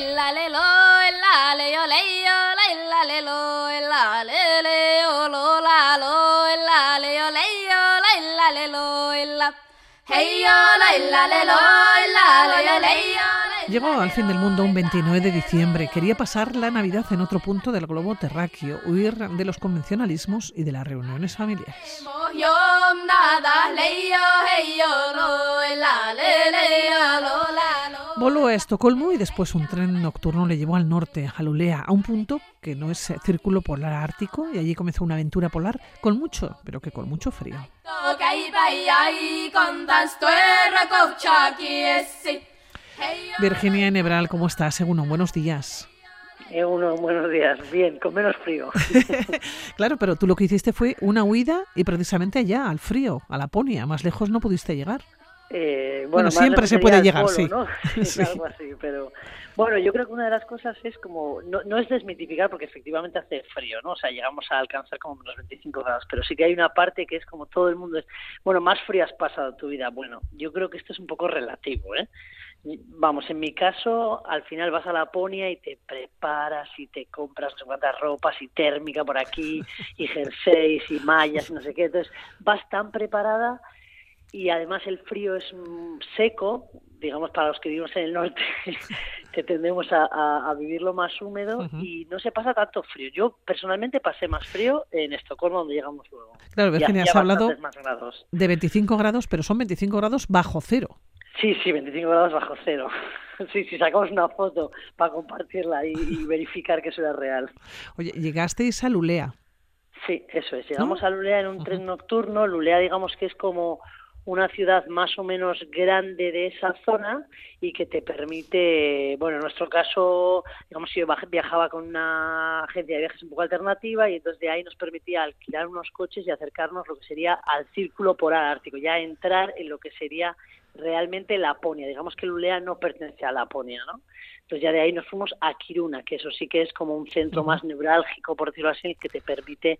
la le lo, la le yo le yo, la le lo, la le le o lo la lo, la le yo le yo, la le lo, la hey yo, la le lo, la le yo le yo. Llegó al fin del mundo un 29 de diciembre. Quería pasar la Navidad en otro punto del globo terráqueo, huir de los convencionalismos y de las reuniones familiares. Voló a Estocolmo y después un tren nocturno le llevó al norte, a Lulea, a un punto que no es círculo polar ártico, y allí comenzó una aventura polar con mucho, pero que con mucho frío. Virginia Enebral, ¿cómo estás? Según buenos días. Eh, uno, buenos días. Bien, con menos frío. claro, pero tú lo que hiciste fue una huida y precisamente allá, al frío, a Laponia. Más lejos no pudiste llegar. Eh, bueno, siempre se puede llegar, sí. Algo así, pero bueno, yo creo que una de las cosas es como, no, no, es desmitificar porque efectivamente hace frío, ¿no? O sea, llegamos a alcanzar como unos 25 grados, pero sí que hay una parte que es como todo el mundo es, bueno, más frío has pasado tu vida. Bueno, yo creo que esto es un poco relativo, ¿eh? Vamos, en mi caso, al final vas a Laponia y te preparas y te compras no sé cuántas ropas y térmica por aquí y jerseys y mallas y no sé qué. Entonces, vas tan preparada y además el frío es mm, seco, digamos para los que vivimos en el norte, que tendemos a, vivirlo más húmedo y no se pasa tanto frío. Yo personalmente pasé más frío en Estocolmo, donde llegamos luego. Claro, Virginia, has hablado de 25 grados, pero son 25 grados bajo cero. Sí, sí, 25 grados bajo cero. Sí, sí, sacamos una foto para compartirla y, verificar que eso era real. Oye, llegasteis a Lulea. Sí, eso es. Llegamos a Lulea en un tren nocturno. Lulea, digamos que es como una ciudad más o menos grande de esa zona y que te permite, bueno, en nuestro caso, digamos, yo viajaba con una agencia de viajes un poco alternativa y entonces de ahí nos permitía alquilar unos coches y acercarnos lo que sería al círculo polar ártico, ya entrar en lo que sería realmente Laponia. Digamos que Lulea no pertenece a Laponia, ¿no? Entonces ya de ahí nos fuimos a Kiruna, que eso sí que es como un centro más neurálgico, por decirlo así, que te permite,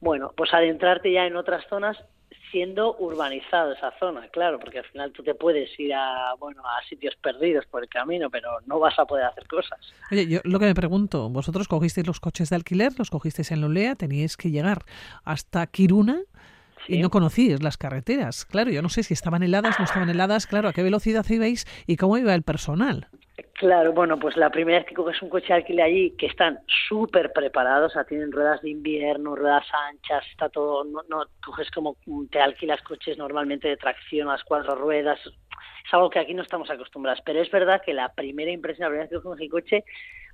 bueno, pues adentrarte ya en otras zonas siendo urbanizado esa zona, claro, porque al final tú te puedes ir a, bueno, a sitios perdidos por el camino, pero no vas a poder hacer cosas. Oye, yo lo que me pregunto, vosotros cogisteis los coches de alquiler, los cogisteis en Lulea, teníais que llegar hasta Kiruna, y no conocíais las carreteras. Claro, yo no sé si estaban heladas, no estaban heladas, claro, a qué velocidad ibais y cómo iba el personal. Claro, bueno, pues la primera vez que coges un coche de alquiler allí, que están súper preparados, o sea, tienen ruedas de invierno, ruedas anchas, está todo, no, no coges como te alquilas coches normalmente de tracción a las cuatro ruedas, es algo que aquí no estamos acostumbrados, pero es verdad que la primera impresión, la primera vez que cogimos el coche,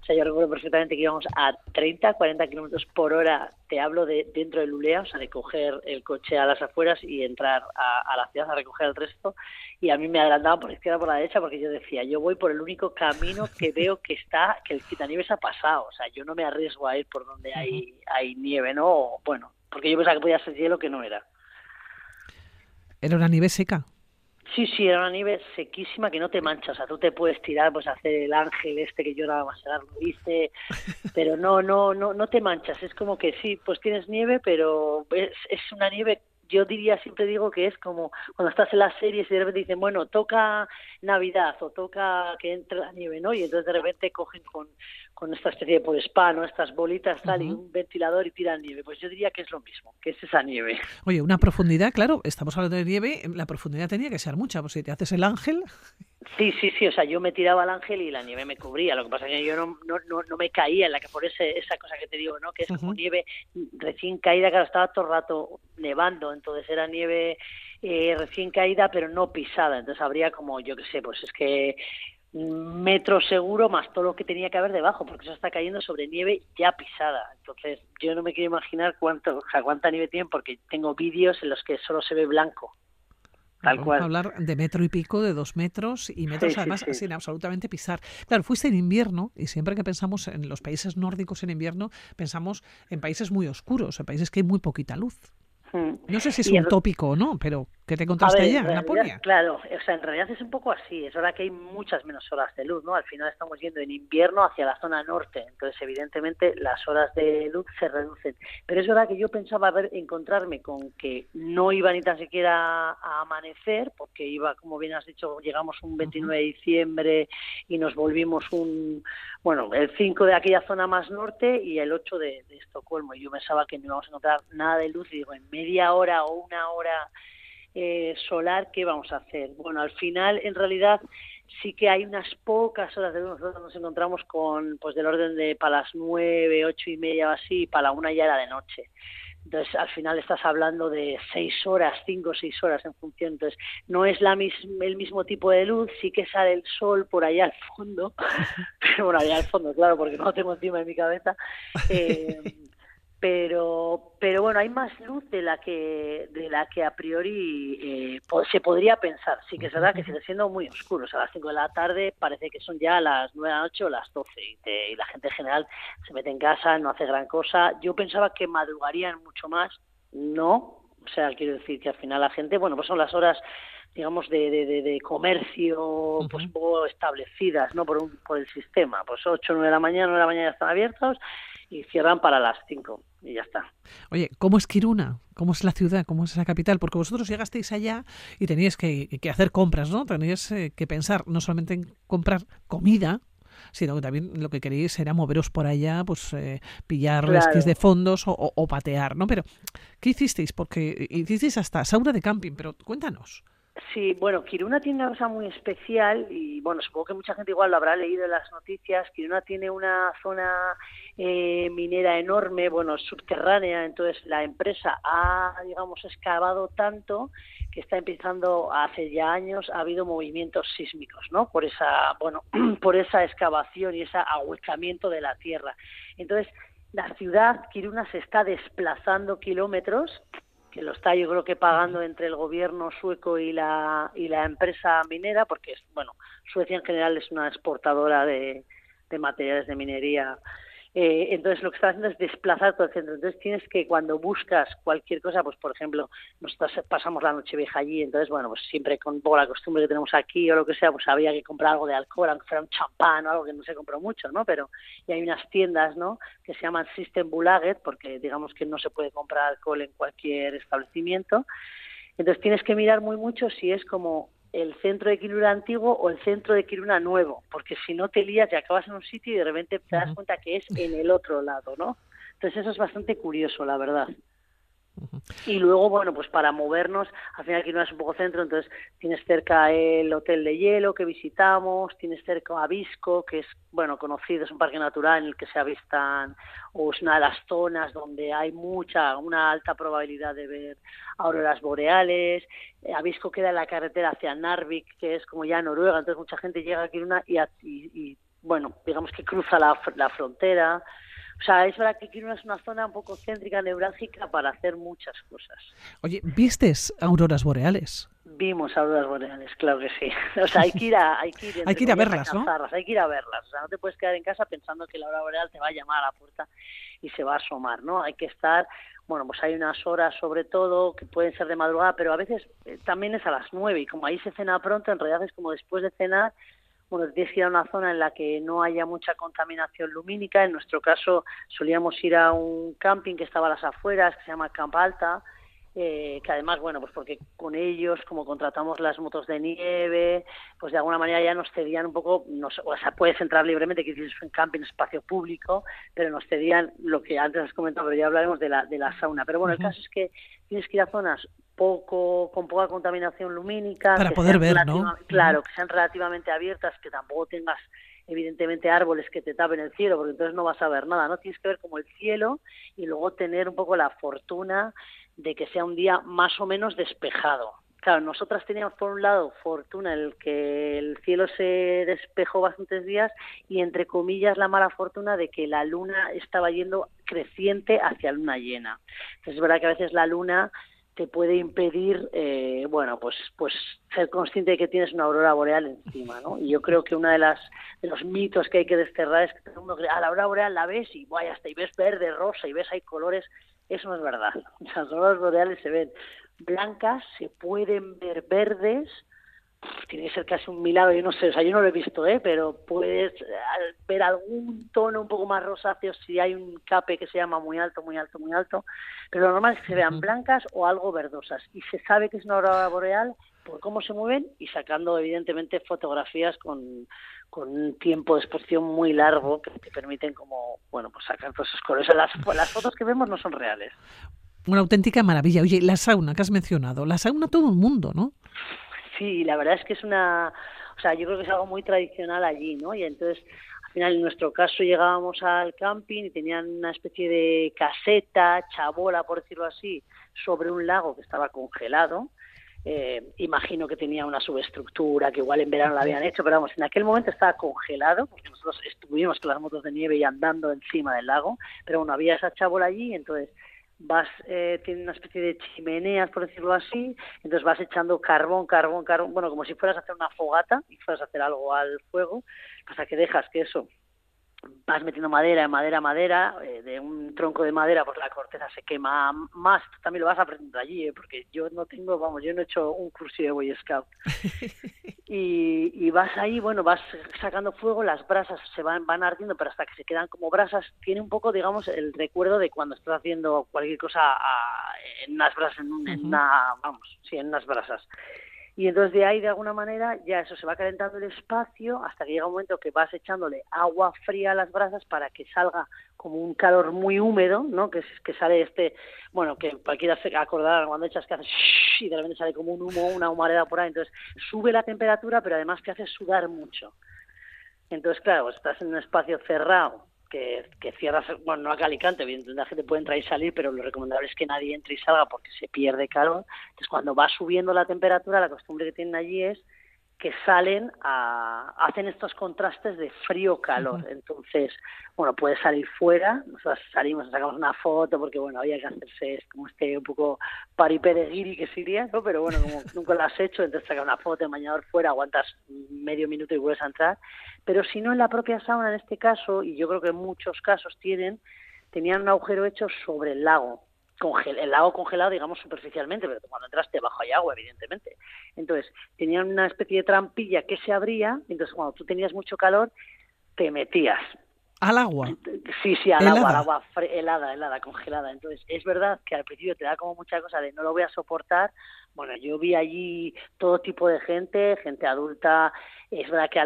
o sea, yo recuerdo perfectamente que íbamos a 30, 40 kilómetros por hora, te hablo de dentro de Lulea, o sea, de coger el coche a las afueras y entrar a, la ciudad a recoger el resto, y a mí me adelantaban por la izquierda por la derecha porque yo decía, yo voy por el único camino que veo que está, que el quitanieves ha pasado, o sea, yo no me arriesgo a ir por donde hay, hay nieve, ¿no? bueno, porque yo pensaba que podía ser hielo que no era. Era una nieve seca. Sí, sí, era una nieve sequísima que no te mancha. O sea, tú te puedes tirar, pues hacer el ángel este que yo nada más lo hice, pero no, no, no, no te manchas. Es como que sí, pues tienes nieve, pero es, es una nieve yo diría, siempre digo que es como cuando estás en las series y de repente dicen, bueno, toca Navidad o toca que entre la nieve, ¿no? Y entonces de repente cogen con, con esta especie de spa, ¿no? Estas bolitas tal y un ventilador y tiran nieve. Pues yo diría que es lo mismo, que es esa nieve. Oye, una profundidad, claro, estamos hablando de nieve, la profundidad tenía que ser mucha, pues si te haces el ángel... Sí, sí, sí, o sea, yo me tiraba al ángel y la nieve me cubría, lo que pasa es que yo no, no, no, me caía en la que por ese, esa cosa que te digo, ¿no? Que es como nieve recién caída, claro, estaba todo el rato nevando, entonces era nieve eh, recién caída pero no pisada, entonces habría como, yo qué sé, pues es que un metro seguro más todo lo que tenía que haber debajo, porque eso está cayendo sobre nieve ya pisada. Entonces, yo no me quiero imaginar cuánto, o sea, cuánta nieve tiene, porque tengo vídeos en los que solo se ve blanco. Tal cual. hablar de metro y pico, de dos metros y metros además sin absolutamente pisar. Claro, fuiste en invierno y siempre que pensamos en los países nórdicos en invierno, pensamos en países muy oscuros, en países que hay muy poquita luz. Hmm. No sé si es un tópico o no, pero que te encontraste allá, en, Laponia. Claro, o sea, en realidad es un poco así. Es verdad que hay muchas menos horas de luz, ¿no? Al final estamos yendo en invierno hacia la zona norte, entonces evidentemente las horas de luz se reducen. Pero es verdad que yo pensaba ver, encontrarme con que no iba ni tan siquiera a amanecer, porque iba, como bien has dicho, llegamos un 29 de diciembre y nos volvimos un, bueno, el 5 de aquella zona más norte y el 8 de, de Estocolmo. Y yo pensaba que no íbamos a encontrar nada de luz y digo, en media hora o una hora eh, solar, ¿qué vamos a hacer? Bueno, al final, en realidad, sí que hay unas pocas horas de luz. Nosotros nos encontramos con, pues, del orden de para las nueve, ocho y media o así, y para la una ya era de noche. Entonces, al final estás hablando de seis horas, cinco o seis horas en función. Entonces, no es la el mismo tipo de luz, sí que sale el sol por allá al fondo, pero bueno, allá al fondo, claro, porque no lo tengo encima de mi cabeza. Eh, pero pero bueno hay más luz de la que de la que a priori eh, se podría pensar. Sí que es verdad que sigue siendo muy oscuro o sea, a las 5 de la tarde parece que son ya las 9 de la noche o las 12 y, la gente en general se mete en casa no hace gran cosa. Yo pensaba que madrugarían mucho más no o sea quiero decir que al final la gente bueno pues son las horas digamos de, de, de, comercio pues un poco establecidas no por un, por el sistema pues 8 9 de la mañana 9 de la mañana están abiertos y cierran para las 5 y ya está. Oye, ¿cómo es Kiruna? ¿Cómo es la ciudad? ¿Cómo es la capital? Porque vosotros llegasteis allá y teníais que, hacer compras, ¿no? Teníais eh, que pensar no solamente en comprar comida, sino que también lo que queréis era moveros por allá, pues eh, pillar resquis de fondos o, patear, ¿no? Pero, ¿qué hicisteis? Porque hicisteis hasta sauna de camping, pero cuéntanos. Sí, bueno, Kiruna tiene una cosa muy especial y bueno, supongo que mucha gente igual lo habrá leído en las noticias. Kiruna tiene una zona eh, minera enorme, bueno, subterránea, entonces la empresa ha, digamos, excavado tanto que está empezando hace ya años ha habido movimientos sísmicos, ¿no? Por esa, bueno, por esa excavación y ese ahuecamiento de la tierra. Entonces, la ciudad Kiruna se está desplazando kilómetros que lo está yo creo que pagando entre el gobierno sueco y la y la empresa minera porque bueno Suecia en general es una exportadora de, de materiales de minería eh, entonces lo que estás haciendo es desplazar todo el centro. Entonces tienes que cuando buscas cualquier cosa, pues por ejemplo, nosotros pasamos la noche vieja allí, entonces bueno, pues siempre con poco la costumbre que tenemos aquí o lo que sea, pues había que comprar algo de alcohol, aunque fuera un champán o algo que no se compró mucho, ¿no? Pero y hay unas tiendas, ¿no? Que se llaman System Bulaget, porque digamos que no se puede comprar alcohol en cualquier establecimiento. Entonces tienes que mirar muy mucho si es como el centro de Kiruna antiguo o el centro de Kiruna nuevo, porque si no te lías y acabas en un sitio y de repente te das cuenta que es en el otro lado, ¿no? Entonces eso es bastante curioso, la verdad. Y luego, bueno, pues para movernos, al final aquí no es un poco centro, entonces tienes cerca el Hotel de Hielo que visitamos, tienes cerca Avisco, que es, bueno, conocido, es un parque natural en el que se avistan, o es una de las zonas donde hay mucha, una alta probabilidad de ver auroras boreales. Eh, Avisco queda en la carretera hacia Narvik, que es como ya Noruega, entonces mucha gente llega aquí una y, y, bueno, digamos que cruza la, la frontera. O sea, es verdad que Kiruna es una zona un poco céntrica, neurálgica para hacer muchas cosas. Oye, ¿vistes auroras boreales? Vimos auroras boreales, claro que sí. O sea, hay que ir a, hay que ir, hay que ir a verlas, ¿no? Hay que ir a verlas. O sea, no te puedes quedar en casa pensando que la aurora boreal te va a llamar a la puerta y se va a asomar, ¿no? Hay que estar, bueno, pues hay unas horas sobre todo que pueden ser de madrugada, pero a veces eh, también es a las nueve y como ahí se cena pronto, en realidad es como después de cenar bueno, tienes que ir a una zona en la que no haya mucha contaminación lumínica. En nuestro caso solíamos ir a un camping que estaba a las afueras, que se llama Camp Alta, eh, que además, bueno, pues porque con ellos, como contratamos las motos de nieve, pues de alguna manera ya nos cedían un poco, o sea, puedes entrar libremente, que es un camping, espacio público, pero nos cedían lo que antes has comentado, pero ya hablaremos de la, de la sauna. Pero bueno, el caso es que tienes que ir a zonas poco con poca contaminación lumínica para poder ver, ¿no? Claro, que sean relativamente abiertas, que tampoco tengas evidentemente árboles que te tapen el cielo, porque entonces no vas a ver nada, ¿no? Tienes que ver como el cielo y luego tener un poco la fortuna de que sea un día más o menos despejado. Claro, nosotras teníamos por un lado fortuna el que el cielo se despejó bastantes días y entre comillas la mala fortuna de que la luna estaba yendo creciente hacia luna llena. Entonces es verdad que a veces la luna te puede impedir, eh, bueno, pues, pues ser consciente de que tienes una aurora boreal encima, ¿no? Y yo creo que uno de las de los mitos que hay que desterrar es que mundo cree, ah, la aurora boreal la ves y vaya hasta y ves verde, rosa y ves hay colores eso no es verdad. Las auroras boreales se ven blancas, se pueden ver verdes, tiene que ser casi un milagro, yo no sé, o sea, yo no lo he visto, ¿eh? pero puedes ver algún tono un poco más rosáceo si hay un cape que se llama muy alto, muy alto, muy alto, pero lo normal es que se vean blancas o algo verdosas y se sabe que es una aurora boreal por cómo se mueven y sacando evidentemente fotografías con, con un tiempo de exposición muy largo que te permiten como, bueno, pues sacar todos esos colores. Las, las fotos que vemos no son reales. Una auténtica maravilla. Oye, la sauna que has mencionado, la sauna todo el mundo, ¿no? Sí, la verdad es que es una, o sea, yo creo que es algo muy tradicional allí, ¿no? Y entonces, al final, en nuestro caso, llegábamos al camping y tenían una especie de caseta, chabola, por decirlo así, sobre un lago que estaba congelado. Eh, imagino que tenía una subestructura, que igual en verano la habían hecho, pero vamos, en aquel momento estaba congelado, porque nosotros estuvimos con las motos de nieve y andando encima del lago, pero bueno, había esa chabola allí, entonces vas eh, tiene una especie de chimeneas por decirlo así entonces vas echando carbón carbón carbón bueno como si fueras a hacer una fogata y fueras a hacer algo al fuego hasta que dejas que eso vas metiendo madera, madera, madera, eh, de un tronco de madera, pues la corteza se quema más. también lo vas aprendiendo allí, ¿eh? porque yo no tengo, vamos, yo no he hecho un curso de Boy Scout. y, y vas ahí, bueno, vas sacando fuego, las brasas se van, van ardiendo, pero hasta que se quedan como brasas, tiene un poco, digamos, el recuerdo de cuando estás haciendo cualquier cosa en unas brasas, en, en una, vamos, sí, en unas brasas y entonces de ahí de alguna manera ya eso se va calentando el espacio hasta que llega un momento que vas echándole agua fría a las brasas para que salga como un calor muy húmedo, ¿no? Que, que sale este, bueno, que cualquiera se acordará cuando echas que hace y de repente sale como un humo, una humareda por ahí, entonces sube la temperatura pero además te hace sudar mucho. Entonces, claro, estás en un espacio cerrado que, que bueno, no acá Alicante, evidentemente la gente puede entrar y salir, pero lo recomendable es que nadie entre y salga porque se pierde calor. Entonces, cuando va subiendo la temperatura, la costumbre que tienen allí es que salen a, hacen estos contrastes de frío-calor. Entonces, bueno, puedes salir fuera, nosotros salimos, sacamos una foto, porque bueno, había que hacerse como este un poco paripereguiri que sería, ¿no? Pero bueno, como nunca lo has hecho, entonces sacas una foto de bañador fuera, aguantas medio minuto y vuelves a entrar. Pero si no en la propia sauna, en este caso, y yo creo que en muchos casos tienen, tenían un agujero hecho sobre el lago el lago congelado, digamos, superficialmente, pero cuando entraste bajo hay agua, evidentemente. Entonces, tenían una especie de trampilla que se abría, entonces cuando tú tenías mucho calor, te metías. ¿Al agua? Sí, sí, al agua, al agua helada, helada, congelada. Entonces, es verdad que al principio te da como mucha cosa de no lo voy a soportar. Bueno, yo vi allí todo tipo de gente, gente adulta, es verdad que,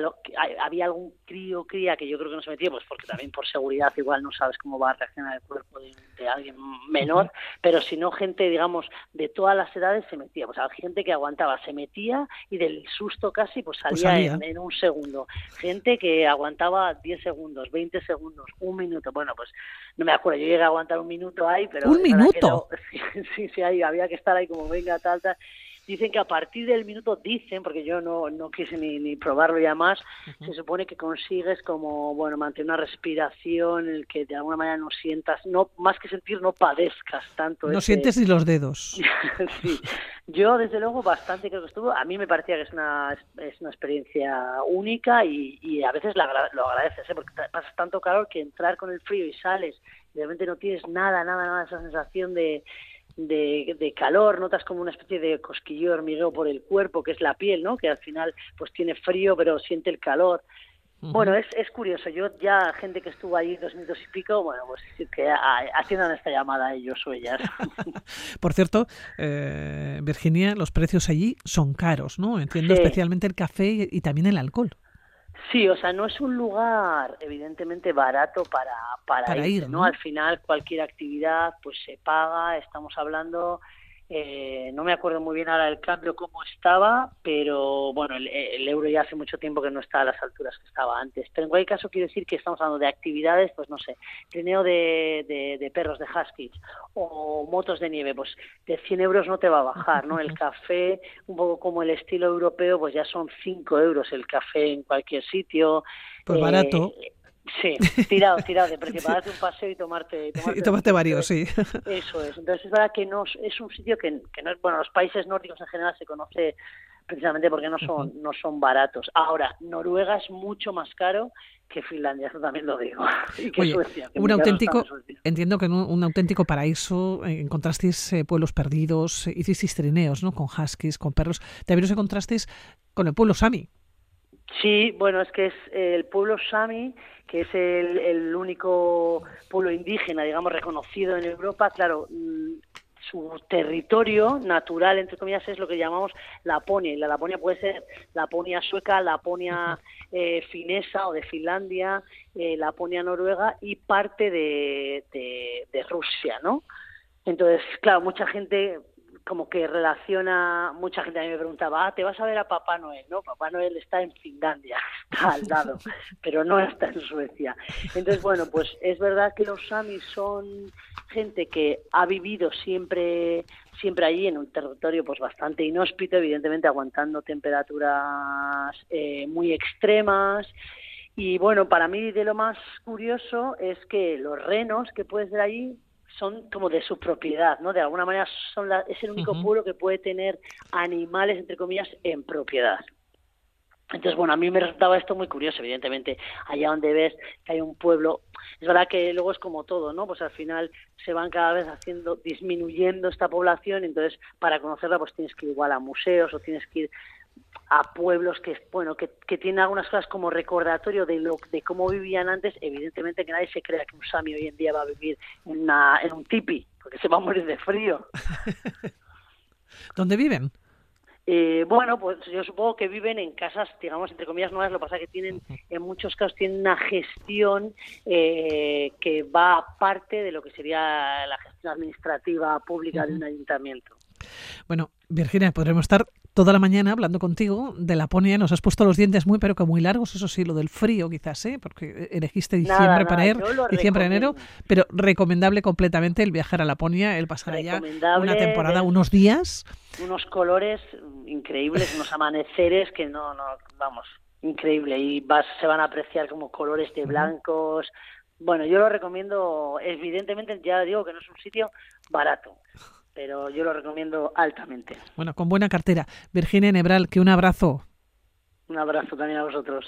había algún crío cría que yo creo que no se metía, pues porque también por seguridad igual no sabes cómo va a reaccionar el cuerpo de, alguien menor, pero si no gente, digamos, de todas las edades se metía. Pues había gente que aguantaba, se metía y del susto casi pues, pues salía, En, un segundo. Gente que aguantaba 10 segundos, 20 segundos, un minuto. Bueno, pues no me acuerdo, yo llegué a aguantar un minuto ahí, pero... ¿Un minuto? sí, sí, sí, ahí había que estar ahí como venga, tal, tal dicen que a partir del minuto, dicen, porque yo no, no quise ni, ni probarlo ya más, se supone que consigues como, bueno, mantener una respiración en el que de alguna manera no sientas, no más que sentir, no padezcas tanto. No sientes ni los dedos. sí, yo desde luego bastante creo que estuvo, a mí me parecía que es una, es una experiencia única y, y a veces lo agradeces, ¿eh? porque pasas tanto calor que entrar con el frío y sales repente no tienes nada, nada, nada esa sensación de de, calor, notas como una especie de cosquillo hormigueo por el cuerpo, que es la piel, ¿no? Que al final pues tiene frío pero siente el calor. Bueno, es, es curioso. Yo ya, gente que estuvo ahí dos minutos y pico, bueno, pues que haciendo esta llamada a ellos o ellas. Por cierto, eh, Virginia, los precios allí son caros, ¿no? Entiendo especialmente el café y también el alcohol. Sí, o sea, no es un lugar evidentemente barato para, para, ir, ¿no? Al final cualquier actividad pues se paga, estamos hablando eh, no me acuerdo muy bien ahora el cambio cómo estaba, pero bueno, el, euro ya hace mucho tiempo que no está a las alturas que estaba antes. Pero en cualquier caso quiero decir que estamos hablando de actividades, pues no sé, trineo de, de, perros de huskies o motos de nieve, pues de 100 euros no te va a bajar, ¿no? El café, un poco como el estilo europeo, pues ya son 5 euros el café en cualquier sitio. Pues barato. Sí, tirado, tirado de precio, para darte un paseo y tomarte... Y tomarte, varios, sí. Eso es. Entonces es verdad que no, es un sitio que, que no es... Bueno, los países nórdicos en general se conoce precisamente porque no son, no son baratos. Ahora, Noruega es mucho más caro que Finlandia, eso también lo digo. Y que Suecia, un auténtico, entiendo que en un, auténtico paraíso eh, encontrasteis eh, pueblos perdidos, eh, hicisteis trineos, ¿no? Con huskies, con perros. También os encontrasteis con el pueblo Sami. Sí, bueno, es que es el pueblo Sami, que es el, el único pueblo indígena, digamos, reconocido en Europa. Claro, mm, su territorio natural, entre comillas, es lo que llamamos Laponia. Y la Laponia puede ser Laponia sueca, Laponia eh, finesa o de Finlandia, eh, Laponia noruega y parte de, de, de Rusia, ¿no? Entonces, claro, mucha gente como que relaciona, mucha gente a mí me preguntaba, ah, te vas a ver a Papá Noel, ¿no? Papá Noel está en Finlandia, está al lado, pero no está en Suecia. Entonces, bueno, pues es verdad que los Samis son gente que ha vivido siempre siempre allí en un territorio pues bastante inhóspito, evidentemente aguantando temperaturas eh, muy extremas. Y bueno, para mí de lo más curioso es que los renos que puedes ver allí son como de su propiedad, ¿no? De alguna manera son la, es el único pueblo que puede tener animales, entre comillas, en propiedad. Entonces, bueno, a mí me resultaba esto muy curioso, evidentemente, allá donde ves que hay un pueblo, es verdad que luego es como todo, ¿no? Pues al final se van cada vez haciendo, disminuyendo esta población, entonces para conocerla pues tienes que ir igual a museos o tienes que ir a pueblos que bueno que, que tienen algunas cosas como recordatorio de lo de cómo vivían antes evidentemente que nadie se crea que un sami hoy en día va a vivir en, una, en un tipi porque se va a morir de frío ¿dónde viven? Eh, bueno, pues yo supongo que viven en casas, digamos, entre comillas nuevas, lo que pasa es que tienen, en muchos casos, tienen una gestión eh, que va aparte de lo que sería la gestión administrativa pública de un ayuntamiento. Bueno, Virginia, podremos estar toda la mañana hablando contigo de Laponia. Nos has puesto los dientes muy, pero que muy largos, eso sí, lo del frío quizás, ¿eh? porque elegiste diciembre para ir, diciembre, enero, pero recomendable completamente el viajar a Laponia, el pasar allá una temporada, unos días. Unos colores increíbles, unos amaneceres que no, no, vamos, increíble. Y vas, se van a apreciar como colores de blancos. Bueno, yo lo recomiendo, evidentemente, ya digo que no es un sitio barato pero yo lo recomiendo altamente. Bueno, con buena cartera. Virginia Nebral, que un abrazo. Un abrazo también a vosotros.